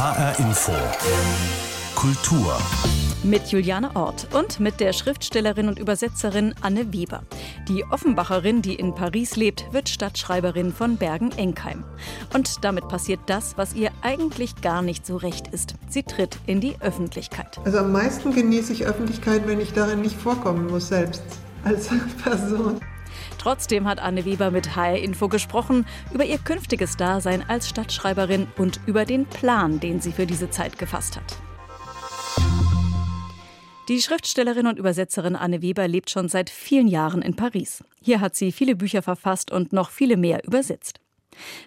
HR Info. Kultur. Mit Juliane Ort und mit der Schriftstellerin und Übersetzerin Anne Weber. Die Offenbacherin, die in Paris lebt, wird Stadtschreiberin von Bergen-Enkheim. Und damit passiert das, was ihr eigentlich gar nicht so recht ist. Sie tritt in die Öffentlichkeit. Also am meisten genieße ich Öffentlichkeit, wenn ich darin nicht vorkommen muss selbst als Person. Trotzdem hat Anne Weber mit HR Info gesprochen über ihr künftiges Dasein als Stadtschreiberin und über den Plan, den sie für diese Zeit gefasst hat. Die Schriftstellerin und Übersetzerin Anne Weber lebt schon seit vielen Jahren in Paris. Hier hat sie viele Bücher verfasst und noch viele mehr übersetzt.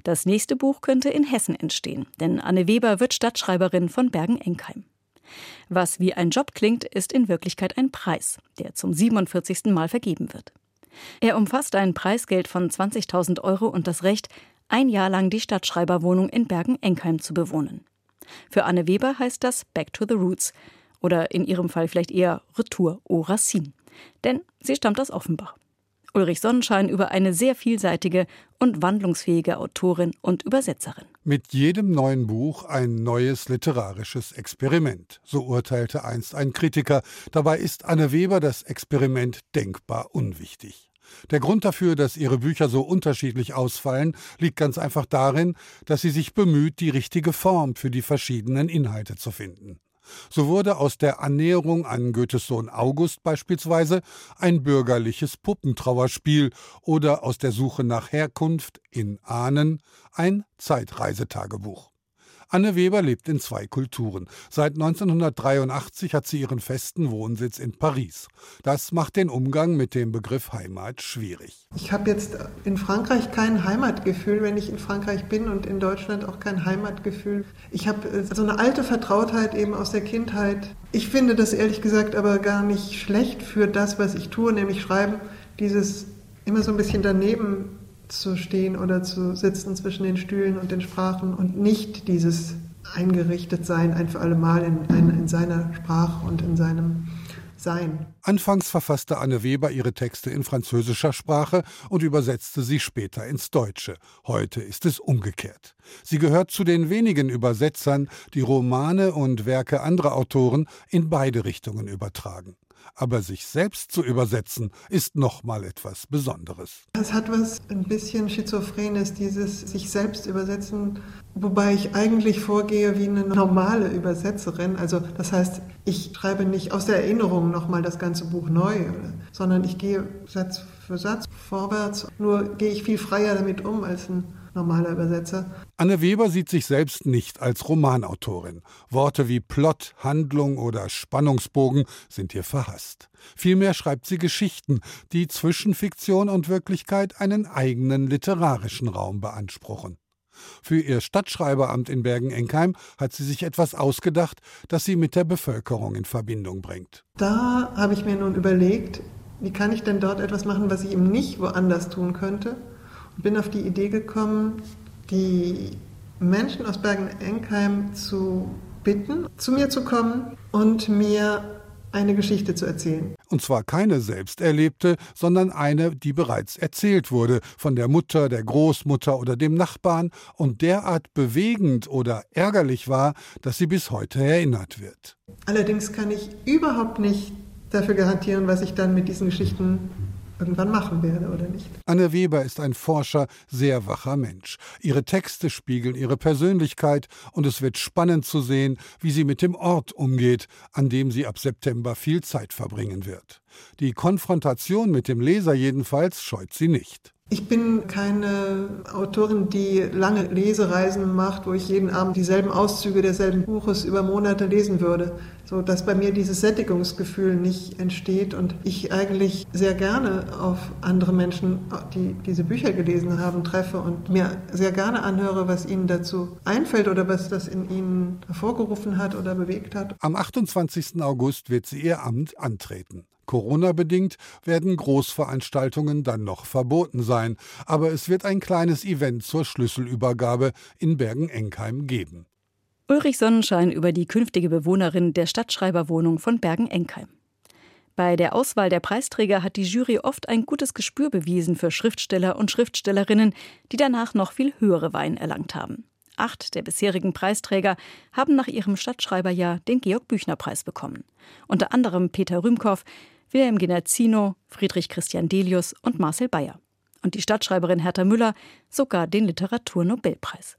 Das nächste Buch könnte in Hessen entstehen, denn Anne Weber wird Stadtschreiberin von Bergen-Enkheim. Was wie ein Job klingt, ist in Wirklichkeit ein Preis, der zum 47. Mal vergeben wird. Er umfasst ein Preisgeld von 20.000 Euro und das Recht, ein Jahr lang die Stadtschreiberwohnung in Bergen-Enkheim zu bewohnen. Für Anne Weber heißt das Back to the Roots, oder in ihrem Fall vielleicht eher Retour au Racine. Denn sie stammt aus Offenbach. Ulrich Sonnenschein über eine sehr vielseitige und wandlungsfähige Autorin und Übersetzerin. Mit jedem neuen Buch ein neues literarisches Experiment, so urteilte einst ein Kritiker. Dabei ist Anne Weber das Experiment denkbar unwichtig. Der Grund dafür, dass ihre Bücher so unterschiedlich ausfallen, liegt ganz einfach darin, dass sie sich bemüht, die richtige Form für die verschiedenen Inhalte zu finden. So wurde aus der Annäherung an Goethes Sohn August beispielsweise ein bürgerliches Puppentrauerspiel oder aus der Suche nach Herkunft in Ahnen ein Zeitreisetagebuch. Anne Weber lebt in zwei Kulturen. Seit 1983 hat sie ihren festen Wohnsitz in Paris. Das macht den Umgang mit dem Begriff Heimat schwierig. Ich habe jetzt in Frankreich kein Heimatgefühl, wenn ich in Frankreich bin und in Deutschland auch kein Heimatgefühl. Ich habe äh, so eine alte Vertrautheit eben aus der Kindheit. Ich finde das ehrlich gesagt aber gar nicht schlecht für das, was ich tue, nämlich schreiben, dieses immer so ein bisschen daneben zu stehen oder zu sitzen zwischen den Stühlen und den Sprachen und nicht dieses eingerichtet sein ein für alle Mal in, in, in seiner Sprache und in seinem sein. Anfangs verfasste Anne Weber ihre Texte in französischer Sprache und übersetzte sie später ins Deutsche. Heute ist es umgekehrt. Sie gehört zu den wenigen Übersetzern, die Romane und Werke anderer Autoren in beide Richtungen übertragen. Aber sich selbst zu übersetzen, ist noch mal etwas Besonderes. Es hat was ein bisschen Schizophrenes, dieses sich selbst übersetzen, wobei ich eigentlich vorgehe wie eine normale Übersetzerin. Also das heißt, ich schreibe nicht aus der Erinnerung noch mal das ganze Buch neu, sondern ich gehe Satz für Satz vorwärts. Nur gehe ich viel freier damit um als ein normaler Übersetzer. Anne Weber sieht sich selbst nicht als Romanautorin. Worte wie Plot, Handlung oder Spannungsbogen sind ihr verhasst. Vielmehr schreibt sie Geschichten, die zwischen Fiktion und Wirklichkeit einen eigenen literarischen Raum beanspruchen. Für ihr Stadtschreiberamt in Bergen-Enkheim hat sie sich etwas ausgedacht, das sie mit der Bevölkerung in Verbindung bringt. Da habe ich mir nun überlegt, wie kann ich denn dort etwas machen, was ich eben nicht woanders tun könnte? Bin auf die Idee gekommen, die Menschen aus Bergen-Enkheim zu bitten, zu mir zu kommen und mir eine Geschichte zu erzählen. Und zwar keine selbst erlebte, sondern eine, die bereits erzählt wurde, von der Mutter, der Großmutter oder dem Nachbarn und derart bewegend oder ärgerlich war, dass sie bis heute erinnert wird. Allerdings kann ich überhaupt nicht dafür garantieren, was ich dann mit diesen Geschichten irgendwann machen werde oder nicht. Anne Weber ist ein forscher, sehr wacher Mensch. Ihre Texte spiegeln ihre Persönlichkeit und es wird spannend zu sehen, wie sie mit dem Ort umgeht, an dem sie ab September viel Zeit verbringen wird. Die Konfrontation mit dem Leser jedenfalls scheut sie nicht. Ich bin keine Autorin, die lange Lesereisen macht, wo ich jeden Abend dieselben Auszüge derselben Buches über Monate lesen würde, so dass bei mir dieses Sättigungsgefühl nicht entsteht und ich eigentlich sehr gerne auf andere Menschen, die diese Bücher gelesen haben, treffe und mir sehr gerne anhöre, was ihnen dazu einfällt oder was das in ihnen hervorgerufen hat oder bewegt hat. Am 28. August wird sie ihr Amt antreten. Corona-bedingt werden Großveranstaltungen dann noch verboten sein, aber es wird ein kleines Event zur Schlüsselübergabe in Bergen-Enkheim geben. Ulrich Sonnenschein über die künftige Bewohnerin der Stadtschreiberwohnung von Bergen-Enkheim. Bei der Auswahl der Preisträger hat die Jury oft ein gutes Gespür bewiesen für Schriftsteller und Schriftstellerinnen, die danach noch viel höhere Weihen erlangt haben. Acht der bisherigen Preisträger haben nach ihrem Stadtschreiberjahr den Georg-Büchner-Preis bekommen. Unter anderem Peter Rühmkow, Wilhelm Generzino, Friedrich Christian Delius und Marcel Bayer. Und die Stadtschreiberin Hertha Müller sogar den Literaturnobelpreis.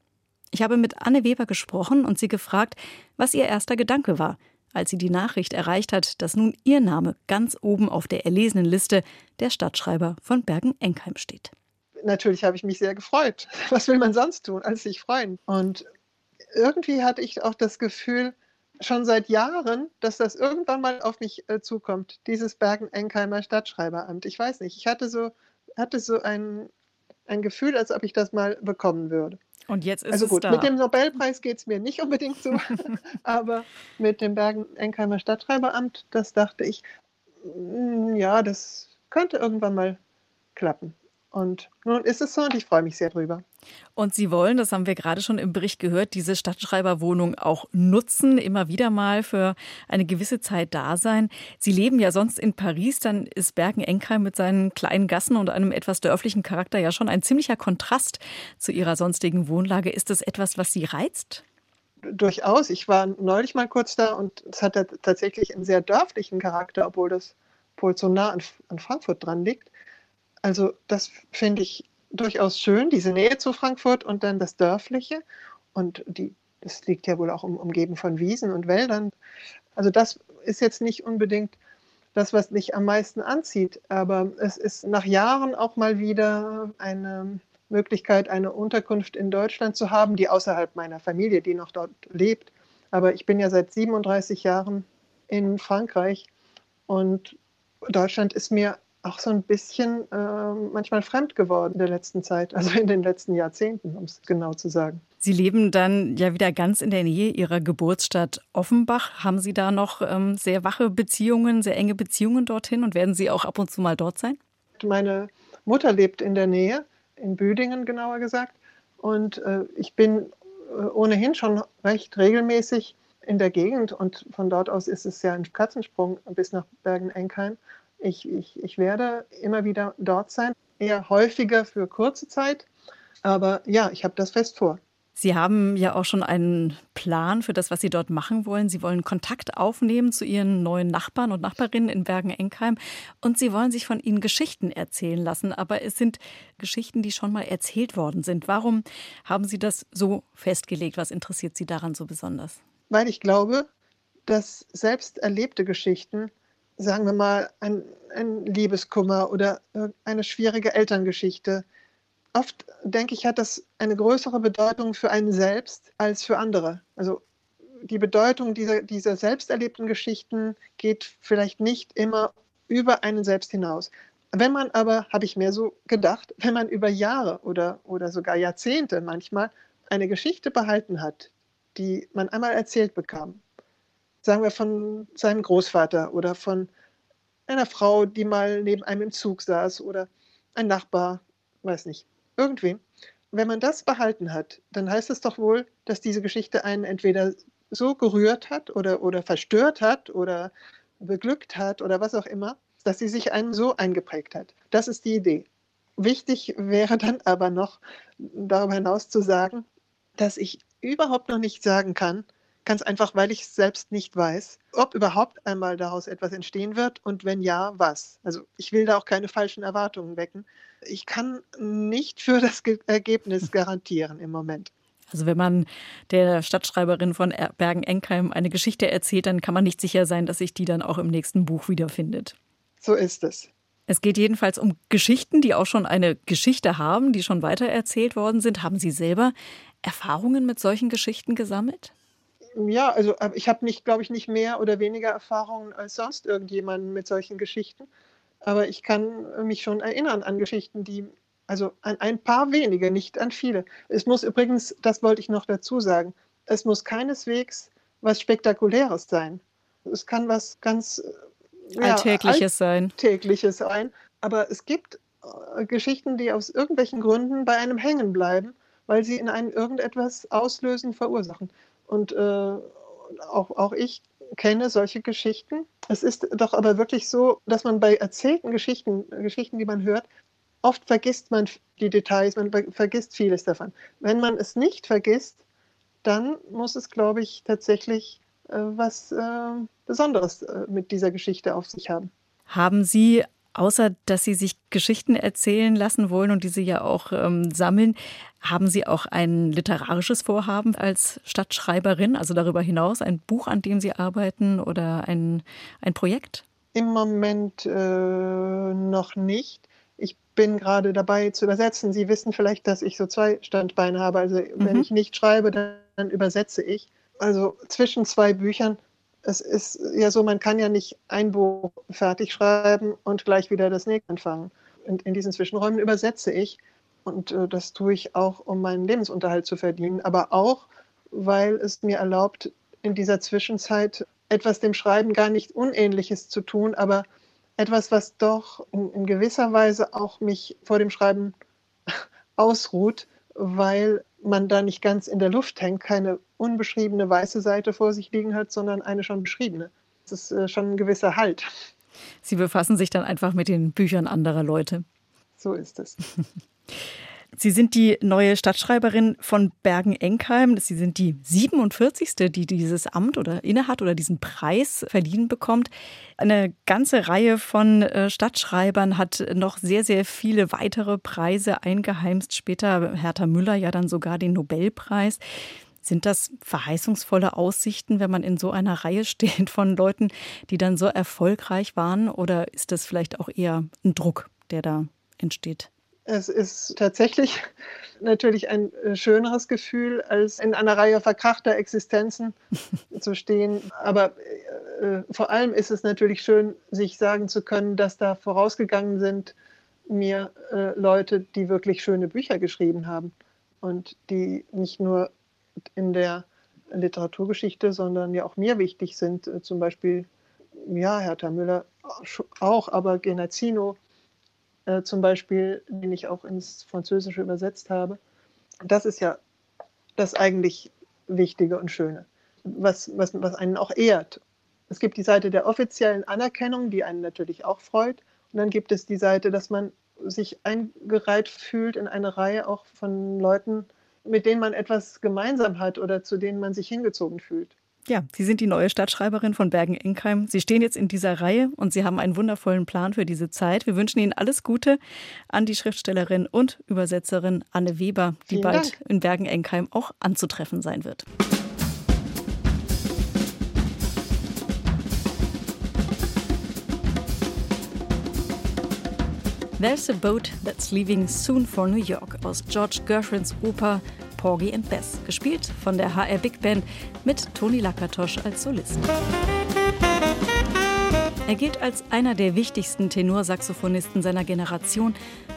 Ich habe mit Anne Weber gesprochen und sie gefragt, was ihr erster Gedanke war, als sie die Nachricht erreicht hat, dass nun ihr Name ganz oben auf der erlesenen Liste der Stadtschreiber von Bergen-Enkheim steht. Natürlich habe ich mich sehr gefreut. Was will man sonst tun, als sich freuen? Und irgendwie hatte ich auch das Gefühl, schon seit Jahren, dass das irgendwann mal auf mich äh, zukommt, dieses Bergen-Enkheimer Stadtschreiberamt. Ich weiß nicht, ich hatte so, hatte so ein, ein Gefühl, als ob ich das mal bekommen würde. Und jetzt ist also gut, es da. mit dem Nobelpreis geht es mir nicht unbedingt so, aber mit dem Bergen-Enkheimer Stadtschreiberamt, das dachte ich, mm, ja, das könnte irgendwann mal klappen. Und nun ist es so und ich freue mich sehr drüber. Und Sie wollen, das haben wir gerade schon im Bericht gehört, diese Stadtschreiberwohnung auch nutzen, immer wieder mal für eine gewisse Zeit da sein. Sie leben ja sonst in Paris, dann ist Bergen-Enkheim mit seinen kleinen Gassen und einem etwas dörflichen Charakter ja schon ein ziemlicher Kontrast zu Ihrer sonstigen Wohnlage. Ist das etwas, was Sie reizt? Durchaus. Ich war neulich mal kurz da und es hat tatsächlich einen sehr dörflichen Charakter, obwohl das wohl so nah an, an Frankfurt dran liegt. Also das finde ich durchaus schön, diese Nähe zu Frankfurt und dann das Dörfliche. Und die, das liegt ja wohl auch um, umgeben von Wiesen und Wäldern. Also das ist jetzt nicht unbedingt das, was mich am meisten anzieht. Aber es ist nach Jahren auch mal wieder eine Möglichkeit, eine Unterkunft in Deutschland zu haben, die außerhalb meiner Familie, die noch dort lebt. Aber ich bin ja seit 37 Jahren in Frankreich und Deutschland ist mir auch so ein bisschen äh, manchmal fremd geworden in der letzten Zeit, also in den letzten Jahrzehnten, um es genau zu sagen. Sie leben dann ja wieder ganz in der Nähe Ihrer Geburtsstadt Offenbach. Haben Sie da noch ähm, sehr wache Beziehungen, sehr enge Beziehungen dorthin und werden Sie auch ab und zu mal dort sein? Meine Mutter lebt in der Nähe, in Büdingen genauer gesagt. Und äh, ich bin äh, ohnehin schon recht regelmäßig in der Gegend und von dort aus ist es ja ein Katzensprung bis nach Bergen-Enkheim. Ich, ich, ich werde immer wieder dort sein, eher häufiger für kurze Zeit. Aber ja, ich habe das fest vor. Sie haben ja auch schon einen Plan für das, was Sie dort machen wollen. Sie wollen Kontakt aufnehmen zu Ihren neuen Nachbarn und Nachbarinnen in Bergen-Enkheim und Sie wollen sich von ihnen Geschichten erzählen lassen. Aber es sind Geschichten, die schon mal erzählt worden sind. Warum haben Sie das so festgelegt? Was interessiert Sie daran so besonders? Weil ich glaube, dass selbst erlebte Geschichten sagen wir mal, ein, ein Liebeskummer oder eine schwierige Elterngeschichte. Oft denke ich, hat das eine größere Bedeutung für einen selbst als für andere. Also die Bedeutung dieser, dieser selbst erlebten Geschichten geht vielleicht nicht immer über einen selbst hinaus. Wenn man aber, habe ich mir so gedacht, wenn man über Jahre oder, oder sogar Jahrzehnte manchmal eine Geschichte behalten hat, die man einmal erzählt bekam, sagen wir, von seinem Großvater oder von einer Frau, die mal neben einem im Zug saß oder ein Nachbar, weiß nicht, irgendwem. Wenn man das behalten hat, dann heißt es doch wohl, dass diese Geschichte einen entweder so gerührt hat oder, oder verstört hat oder beglückt hat oder was auch immer, dass sie sich einem so eingeprägt hat. Das ist die Idee. Wichtig wäre dann aber noch darüber hinaus zu sagen, dass ich überhaupt noch nicht sagen kann, Ganz einfach, weil ich selbst nicht weiß, ob überhaupt einmal daraus etwas entstehen wird und wenn ja, was. Also ich will da auch keine falschen Erwartungen wecken. Ich kann nicht für das Ergebnis garantieren im Moment. Also wenn man der Stadtschreiberin von Bergen-Enkheim eine Geschichte erzählt, dann kann man nicht sicher sein, dass sich die dann auch im nächsten Buch wiederfindet. So ist es. Es geht jedenfalls um Geschichten, die auch schon eine Geschichte haben, die schon weitererzählt worden sind. Haben Sie selber Erfahrungen mit solchen Geschichten gesammelt? Ja, also äh, ich habe nicht, glaube ich, nicht mehr oder weniger Erfahrungen als sonst irgendjemand mit solchen Geschichten. Aber ich kann mich schon erinnern an Geschichten, die, also an ein paar wenige, nicht an viele. Es muss übrigens, das wollte ich noch dazu sagen, es muss keineswegs was Spektakuläres sein. Es kann was ganz äh, ja, Alltägliches sein. Alltägliches sein. Aber es gibt äh, Geschichten, die aus irgendwelchen Gründen bei einem hängen bleiben, weil sie in einem irgendetwas auslösen, verursachen. Und äh, auch, auch ich kenne solche Geschichten. Es ist doch aber wirklich so, dass man bei erzählten Geschichten, Geschichten, die man hört, oft vergisst man die Details, man vergisst vieles davon. Wenn man es nicht vergisst, dann muss es, glaube ich, tatsächlich äh, was äh, Besonderes äh, mit dieser Geschichte auf sich haben. Haben Sie außer dass Sie sich Geschichten erzählen lassen wollen und diese ja auch ähm, sammeln, haben Sie auch ein literarisches Vorhaben als Stadtschreiberin, also darüber hinaus ein Buch, an dem Sie arbeiten oder ein, ein Projekt? Im Moment äh, noch nicht. Ich bin gerade dabei zu übersetzen. Sie wissen vielleicht, dass ich so zwei Standbeine habe. Also mhm. wenn ich nicht schreibe, dann, dann übersetze ich. Also zwischen zwei Büchern es ist ja so, man kann ja nicht ein Buch fertig schreiben und gleich wieder das nächste anfangen. Und in diesen Zwischenräumen übersetze ich und äh, das tue ich auch, um meinen Lebensunterhalt zu verdienen, aber auch, weil es mir erlaubt, in dieser Zwischenzeit etwas dem Schreiben gar nicht Unähnliches zu tun, aber etwas, was doch in, in gewisser Weise auch mich vor dem Schreiben ausruht, weil man da nicht ganz in der Luft hängt, keine unbeschriebene weiße Seite vor sich liegen hat, sondern eine schon beschriebene. Das ist äh, schon ein gewisser Halt. Sie befassen sich dann einfach mit den Büchern anderer Leute. So ist es. Sie sind die neue Stadtschreiberin von Bergen-Enkheim. Sie sind die 47. die dieses Amt oder innehat oder diesen Preis verliehen bekommt. Eine ganze Reihe von äh, Stadtschreibern hat noch sehr, sehr viele weitere Preise eingeheimst. Später Hertha Müller ja dann sogar den Nobelpreis. Sind das verheißungsvolle Aussichten, wenn man in so einer Reihe steht von Leuten, die dann so erfolgreich waren? Oder ist das vielleicht auch eher ein Druck, der da entsteht? Es ist tatsächlich natürlich ein äh, schöneres Gefühl, als in einer Reihe verkrachter Existenzen zu stehen. Aber äh, äh, vor allem ist es natürlich schön, sich sagen zu können, dass da vorausgegangen sind mir äh, Leute, die wirklich schöne Bücher geschrieben haben und die nicht nur in der Literaturgeschichte, sondern ja auch mir wichtig sind. Äh, zum Beispiel, ja, Hertha Müller auch, aber Genazzino äh, zum Beispiel, den ich auch ins Französische übersetzt habe. Das ist ja das eigentlich Wichtige und Schöne, was, was, was einen auch ehrt. Es gibt die Seite der offiziellen Anerkennung, die einen natürlich auch freut. Und dann gibt es die Seite, dass man sich eingereiht fühlt in eine Reihe auch von Leuten, mit denen man etwas gemeinsam hat oder zu denen man sich hingezogen fühlt. Ja, Sie sind die neue Stadtschreiberin von Bergen-Enkheim. Sie stehen jetzt in dieser Reihe und Sie haben einen wundervollen Plan für diese Zeit. Wir wünschen Ihnen alles Gute an die Schriftstellerin und Übersetzerin Anne Weber, die Vielen bald Dank. in Bergen-Enkheim auch anzutreffen sein wird. There's a boat that's leaving soon for New York aus George Gershwins Oper Porgy and Bess, gespielt von der HR Big Band mit Toni Lakatosch als Solist. Er gilt als einer der wichtigsten Tenorsaxophonisten seiner Generation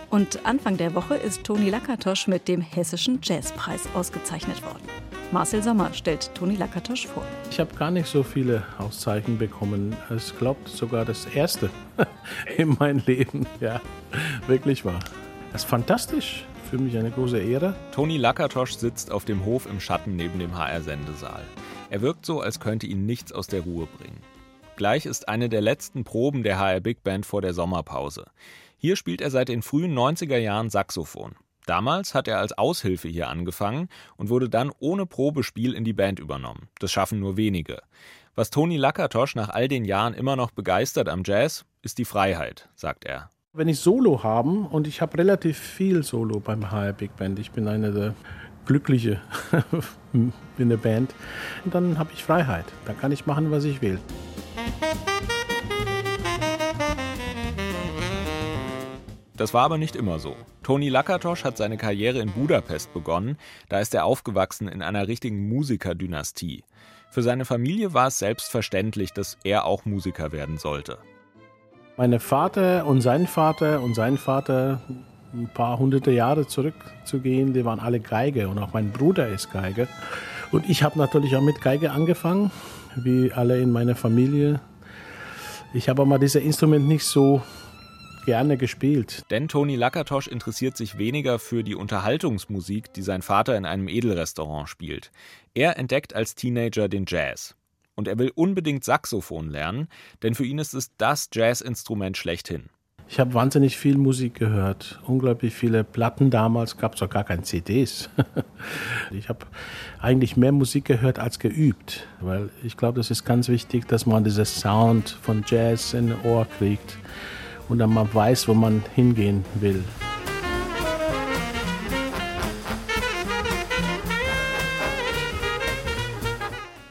und Anfang der Woche ist Toni Lakatosch mit dem Hessischen Jazzpreis ausgezeichnet worden. Marcel Sommer stellt Toni Lakatosch vor. Ich habe gar nicht so viele Auszeichnungen bekommen. Es glaubt sogar das erste in meinem Leben. Ja, wirklich wahr. Das ist fantastisch. Für mich eine große Ehre. Toni Lakatosch sitzt auf dem Hof im Schatten neben dem HR-Sendesaal. Er wirkt so, als könnte ihn nichts aus der Ruhe bringen. Gleich ist eine der letzten Proben der HR Big Band vor der Sommerpause. Hier spielt er seit den frühen 90er Jahren Saxophon. Damals hat er als Aushilfe hier angefangen und wurde dann ohne Probespiel in die Band übernommen. Das schaffen nur wenige. Was Toni Lakatosch nach all den Jahren immer noch begeistert am Jazz, ist die Freiheit, sagt er. Wenn ich Solo haben und ich habe relativ viel Solo beim HR Big Band, ich bin einer der Glückliche in der Band, dann habe ich Freiheit. Da kann ich machen, was ich will. Das war aber nicht immer so. Toni Lakatosch hat seine Karriere in Budapest begonnen, da ist er aufgewachsen in einer richtigen Musikerdynastie. Für seine Familie war es selbstverständlich, dass er auch Musiker werden sollte. Mein Vater und sein Vater und sein Vater, ein paar hunderte Jahre zurückzugehen, die waren alle Geige und auch mein Bruder ist Geige. Und ich habe natürlich auch mit Geige angefangen, wie alle in meiner Familie. Ich habe aber dieses Instrument nicht so gerne gespielt. Denn Toni Lakatosch interessiert sich weniger für die Unterhaltungsmusik, die sein Vater in einem Edelrestaurant spielt. Er entdeckt als Teenager den Jazz. Und er will unbedingt Saxophon lernen, denn für ihn ist es das Jazzinstrument schlechthin. Ich habe wahnsinnig viel Musik gehört, unglaublich viele Platten damals, gab es auch gar keine CDs. ich habe eigentlich mehr Musik gehört als geübt, weil ich glaube, das ist ganz wichtig, dass man diesen Sound von Jazz in Ohr kriegt und dann man weiß, wo man hingehen will.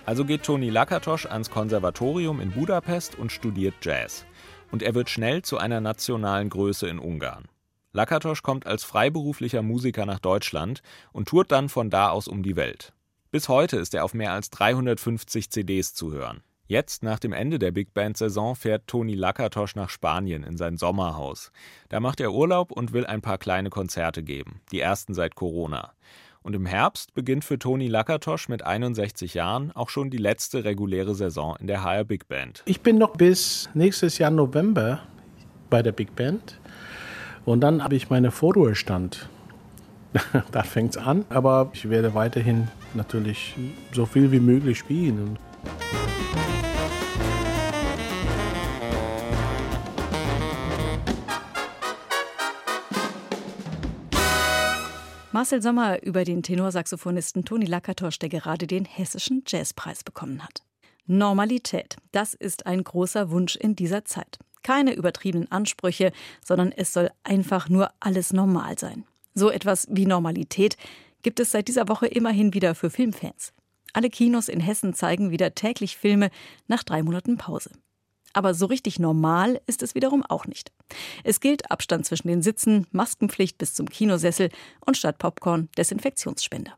Also geht Toni Lakatosch ans Konservatorium in Budapest und studiert Jazz. Und er wird schnell zu einer nationalen Größe in Ungarn. Lakatosch kommt als freiberuflicher Musiker nach Deutschland und tourt dann von da aus um die Welt. Bis heute ist er auf mehr als 350 CDs zu hören. Jetzt, nach dem Ende der Big Band-Saison, fährt Toni Lakatosch nach Spanien in sein Sommerhaus. Da macht er Urlaub und will ein paar kleine Konzerte geben, die ersten seit Corona. Und im Herbst beginnt für Toni Lakatosch mit 61 Jahren auch schon die letzte reguläre Saison in der HR Big Band. Ich bin noch bis nächstes Jahr November bei der Big Band. Und dann habe ich meine Vorruhestand. da fängt es an. Aber ich werde weiterhin natürlich so viel wie möglich spielen. Marcel Sommer über den Tenorsaxophonisten Toni Lakatosch, der gerade den Hessischen Jazzpreis bekommen hat. Normalität, das ist ein großer Wunsch in dieser Zeit. Keine übertriebenen Ansprüche, sondern es soll einfach nur alles normal sein. So etwas wie Normalität gibt es seit dieser Woche immerhin wieder für Filmfans. Alle Kinos in Hessen zeigen wieder täglich Filme nach drei Monaten Pause. Aber so richtig normal ist es wiederum auch nicht. Es gilt Abstand zwischen den Sitzen, Maskenpflicht bis zum Kinosessel und statt Popcorn Desinfektionsspender.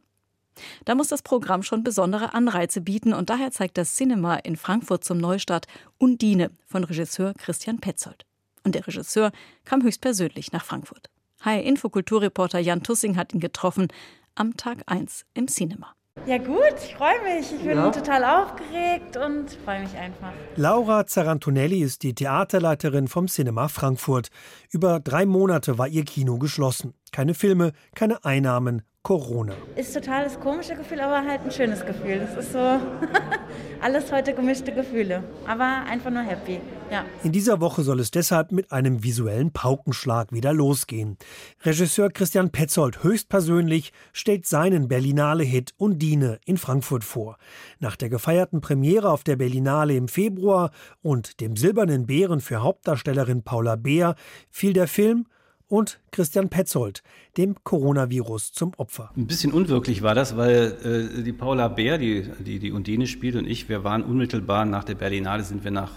Da muss das Programm schon besondere Anreize bieten und daher zeigt das Cinema in Frankfurt zum Neustart Undine von Regisseur Christian Petzold. Und der Regisseur kam höchstpersönlich nach Frankfurt. Hi Infokulturreporter Jan Tussing hat ihn getroffen am Tag 1 im Cinema. Ja gut, ich freue mich. Ich bin ja. total aufgeregt und freue mich einfach. Laura Zarantonelli ist die Theaterleiterin vom Cinema Frankfurt. Über drei Monate war ihr Kino geschlossen. Keine Filme, keine Einnahmen, Corona. Ist total das komische Gefühl, aber halt ein schönes Gefühl. Das ist so alles heute gemischte Gefühle, aber einfach nur happy. Ja. In dieser Woche soll es deshalb mit einem visuellen Paukenschlag wieder losgehen. Regisseur Christian Petzold höchstpersönlich stellt seinen Berlinale-Hit Undine in Frankfurt vor. Nach der gefeierten Premiere auf der Berlinale im Februar und dem Silbernen Bären für Hauptdarstellerin Paula Beer fiel der Film und Christian Petzold, dem Coronavirus zum Opfer. Ein bisschen unwirklich war das, weil äh, die Paula Bär, die, die die Undine spielt und ich, wir waren unmittelbar nach der Berlinale, sind wir nach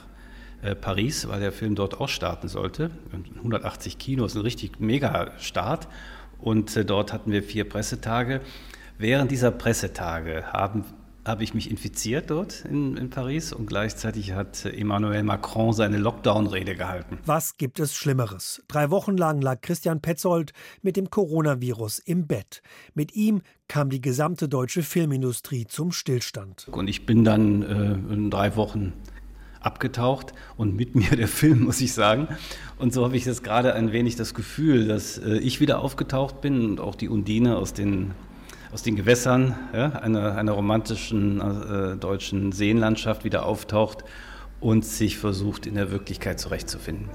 äh, Paris, weil der Film dort auch starten sollte. 180 Kinos, ein richtig mega Start. Und äh, dort hatten wir vier Pressetage. Während dieser Pressetage haben habe ich mich infiziert dort in, in, Paris und gleichzeitig hat Emmanuel Macron seine Lockdown-Rede gehalten. Was gibt es Schlimmeres? Drei Wochen lang lag Christian Petzold mit dem Coronavirus im Bett. Mit ihm kam die gesamte deutsche Filmindustrie zum Stillstand. Und ich bin dann äh, in drei Wochen abgetaucht und mit mir der Film, muss ich sagen. Und so habe ich jetzt gerade ein wenig das Gefühl, dass äh, ich wieder aufgetaucht bin und auch die Undine aus den aus den Gewässern ja, einer, einer romantischen äh, deutschen Seenlandschaft wieder auftaucht und sich versucht, in der Wirklichkeit zurechtzufinden.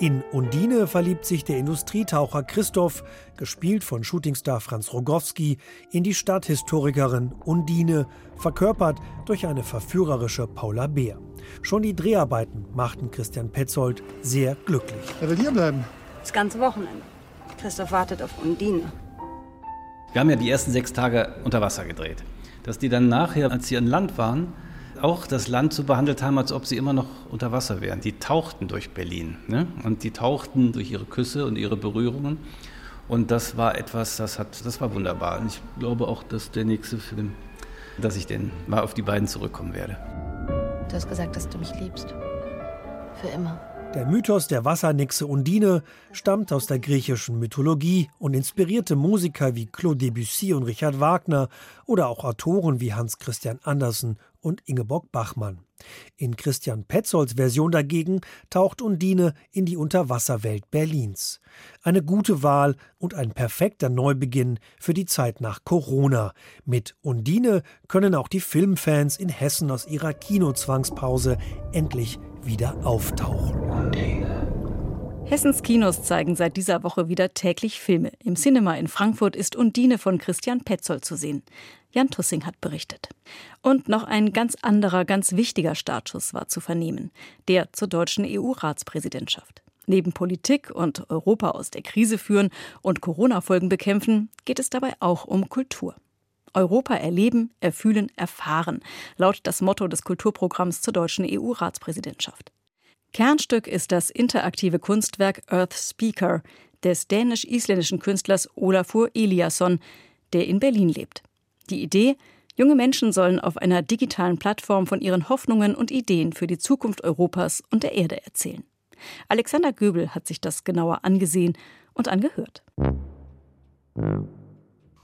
In Undine verliebt sich der Industrietaucher Christoph, gespielt von Shootingstar Franz Rogowski, in die Stadthistorikerin Undine, verkörpert durch eine verführerische Paula Beer. Schon die Dreharbeiten machten Christian Petzold sehr glücklich. Er will hier bleiben. Das ganze Wochenende. Christoph wartet auf Undine. Wir haben ja die ersten sechs Tage unter Wasser gedreht. Dass die dann nachher, als sie an Land waren, auch das Land so behandelt haben, als ob sie immer noch unter Wasser wären. Die tauchten durch Berlin ne? und die tauchten durch ihre Küsse und ihre Berührungen. Und das war etwas, das, hat, das war wunderbar. Und ich glaube auch, dass der nächste Film, dass ich den mal auf die beiden zurückkommen werde. Du hast gesagt, dass du mich liebst. Für immer. Der Mythos der Wassernixe Undine stammt aus der griechischen Mythologie und inspirierte Musiker wie Claude Debussy und Richard Wagner oder auch Autoren wie Hans Christian Andersen und Ingeborg Bachmann. In Christian Petzolds Version dagegen taucht Undine in die Unterwasserwelt Berlins. Eine gute Wahl und ein perfekter Neubeginn für die Zeit nach Corona. Mit Undine können auch die Filmfans in Hessen aus ihrer Kinozwangspause endlich wieder auftauchen. Hessens Kinos zeigen seit dieser Woche wieder täglich Filme. Im Cinema in Frankfurt ist Undine von Christian Petzold zu sehen. Jan Tussing hat berichtet. Und noch ein ganz anderer, ganz wichtiger Startschuss war zu vernehmen. Der zur deutschen EU-Ratspräsidentschaft. Neben Politik und Europa aus der Krise führen und Corona-Folgen bekämpfen, geht es dabei auch um Kultur. Europa erleben, erfühlen, erfahren, lautet das Motto des Kulturprogramms zur deutschen EU-Ratspräsidentschaft. Kernstück ist das interaktive Kunstwerk Earth Speaker des dänisch-isländischen Künstlers Olafur Eliasson, der in Berlin lebt. Die Idee, junge Menschen sollen auf einer digitalen Plattform von ihren Hoffnungen und Ideen für die Zukunft Europas und der Erde erzählen. Alexander Göbel hat sich das genauer angesehen und angehört.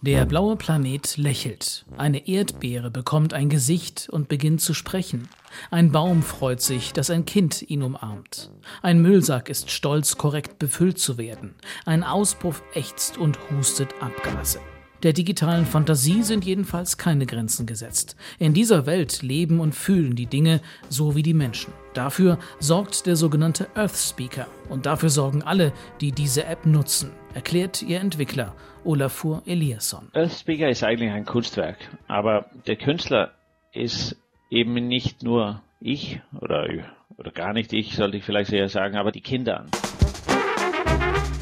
Der blaue Planet lächelt. Eine Erdbeere bekommt ein Gesicht und beginnt zu sprechen. Ein Baum freut sich, dass ein Kind ihn umarmt. Ein Müllsack ist stolz, korrekt befüllt zu werden. Ein Auspuff ächzt und hustet Abgase. Der digitalen Fantasie sind jedenfalls keine Grenzen gesetzt. In dieser Welt leben und fühlen die Dinge so wie die Menschen. Dafür sorgt der sogenannte Earth Speaker. Und dafür sorgen alle, die diese App nutzen, erklärt ihr Entwickler Olafur Eliasson. Earth Speaker ist eigentlich ein Kunstwerk, aber der Künstler ist eben nicht nur ich oder, oder gar nicht ich, sollte ich vielleicht eher sagen, aber die Kinder.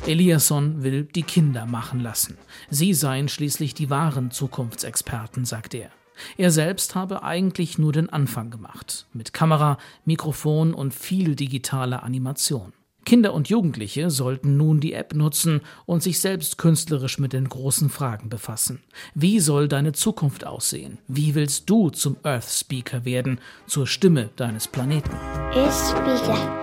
Eliasson will die Kinder machen lassen. Sie seien schließlich die wahren Zukunftsexperten, sagt er. Er selbst habe eigentlich nur den Anfang gemacht, mit Kamera, Mikrofon und viel digitaler Animation. Kinder und Jugendliche sollten nun die App nutzen und sich selbst künstlerisch mit den großen Fragen befassen. Wie soll deine Zukunft aussehen? Wie willst du zum Earth Speaker werden, zur Stimme deines Planeten? Earth Speaker.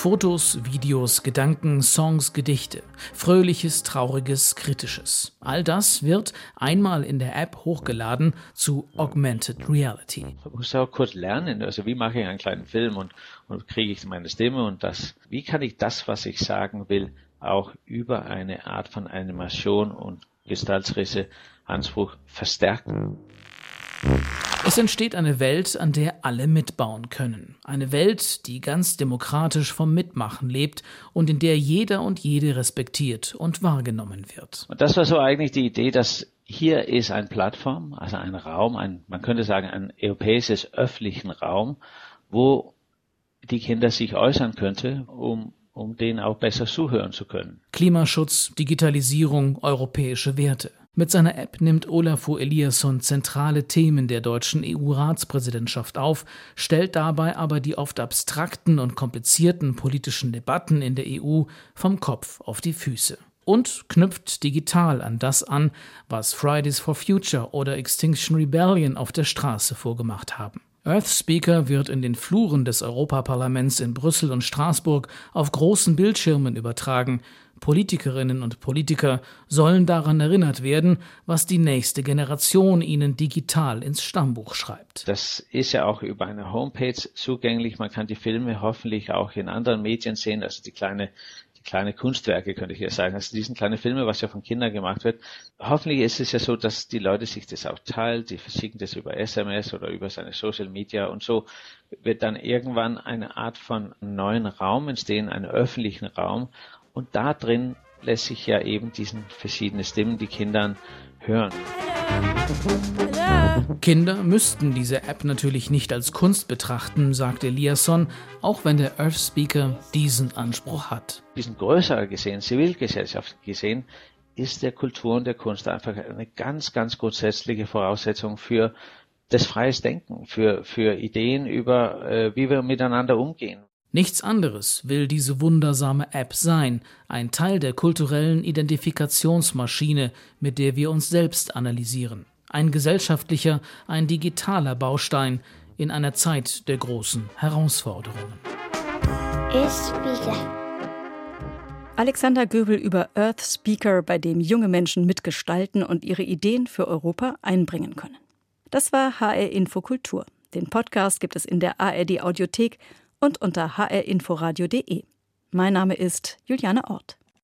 Fotos, Videos, Gedanken, Songs, Gedichte. Fröhliches, trauriges, kritisches. All das wird einmal in der App hochgeladen zu Augmented Reality. Ich muss auch kurz lernen, also wie mache ich einen kleinen Film und, und kriege ich meine Stimme und das, wie kann ich das, was ich sagen will, auch über eine Art von Animation und Gestaltsrisse Anspruch verstärken. Es entsteht eine Welt, an der alle mitbauen können. Eine Welt, die ganz demokratisch vom Mitmachen lebt und in der jeder und jede respektiert und wahrgenommen wird. Und das war so eigentlich die Idee, dass hier ist eine Plattform, also ein Raum, ein, man könnte sagen ein europäisches öffentlichen Raum, wo die Kinder sich äußern könnte, um um denen auch besser zuhören zu können. Klimaschutz, Digitalisierung, europäische Werte. Mit seiner App nimmt Olafur Eliasson zentrale Themen der deutschen EU-Ratspräsidentschaft auf, stellt dabei aber die oft abstrakten und komplizierten politischen Debatten in der EU vom Kopf auf die Füße und knüpft digital an das an, was Fridays for Future oder Extinction Rebellion auf der Straße vorgemacht haben. Earth Speaker wird in den Fluren des Europaparlaments in Brüssel und Straßburg auf großen Bildschirmen übertragen, Politikerinnen und Politiker sollen daran erinnert werden, was die nächste Generation ihnen digital ins Stammbuch schreibt. Das ist ja auch über eine Homepage zugänglich. Man kann die Filme hoffentlich auch in anderen Medien sehen, also die kleine kleine Kunstwerke, könnte ich ja sagen. Also diesen kleinen Filme, was ja von Kindern gemacht wird. Hoffentlich ist es ja so, dass die Leute sich das auch teilen, die verschicken das über SMS oder über seine Social Media und so wird dann irgendwann eine Art von neuen Raum entstehen, einen öffentlichen Raum, und da drin lässt sich ja eben diesen verschiedenen Stimmen die Kindern hören. Kinder müssten diese App natürlich nicht als Kunst betrachten, sagt Eliasson, auch wenn der Earth Speaker diesen Anspruch hat. Diesen größer gesehen, Zivilgesellschaft gesehen, ist der Kultur und der Kunst einfach eine ganz, ganz grundsätzliche Voraussetzung für das freies Denken, für, für Ideen über, äh, wie wir miteinander umgehen. Nichts anderes will diese wundersame App sein, ein Teil der kulturellen Identifikationsmaschine, mit der wir uns selbst analysieren. Ein gesellschaftlicher, ein digitaler Baustein in einer Zeit der großen Herausforderungen. Alexander Göbel über Earth Speaker, bei dem junge Menschen mitgestalten und ihre Ideen für Europa einbringen können. Das war HR Infokultur. Den Podcast gibt es in der ARD Audiothek und unter hrinforadio.de. Mein Name ist Juliane Ort.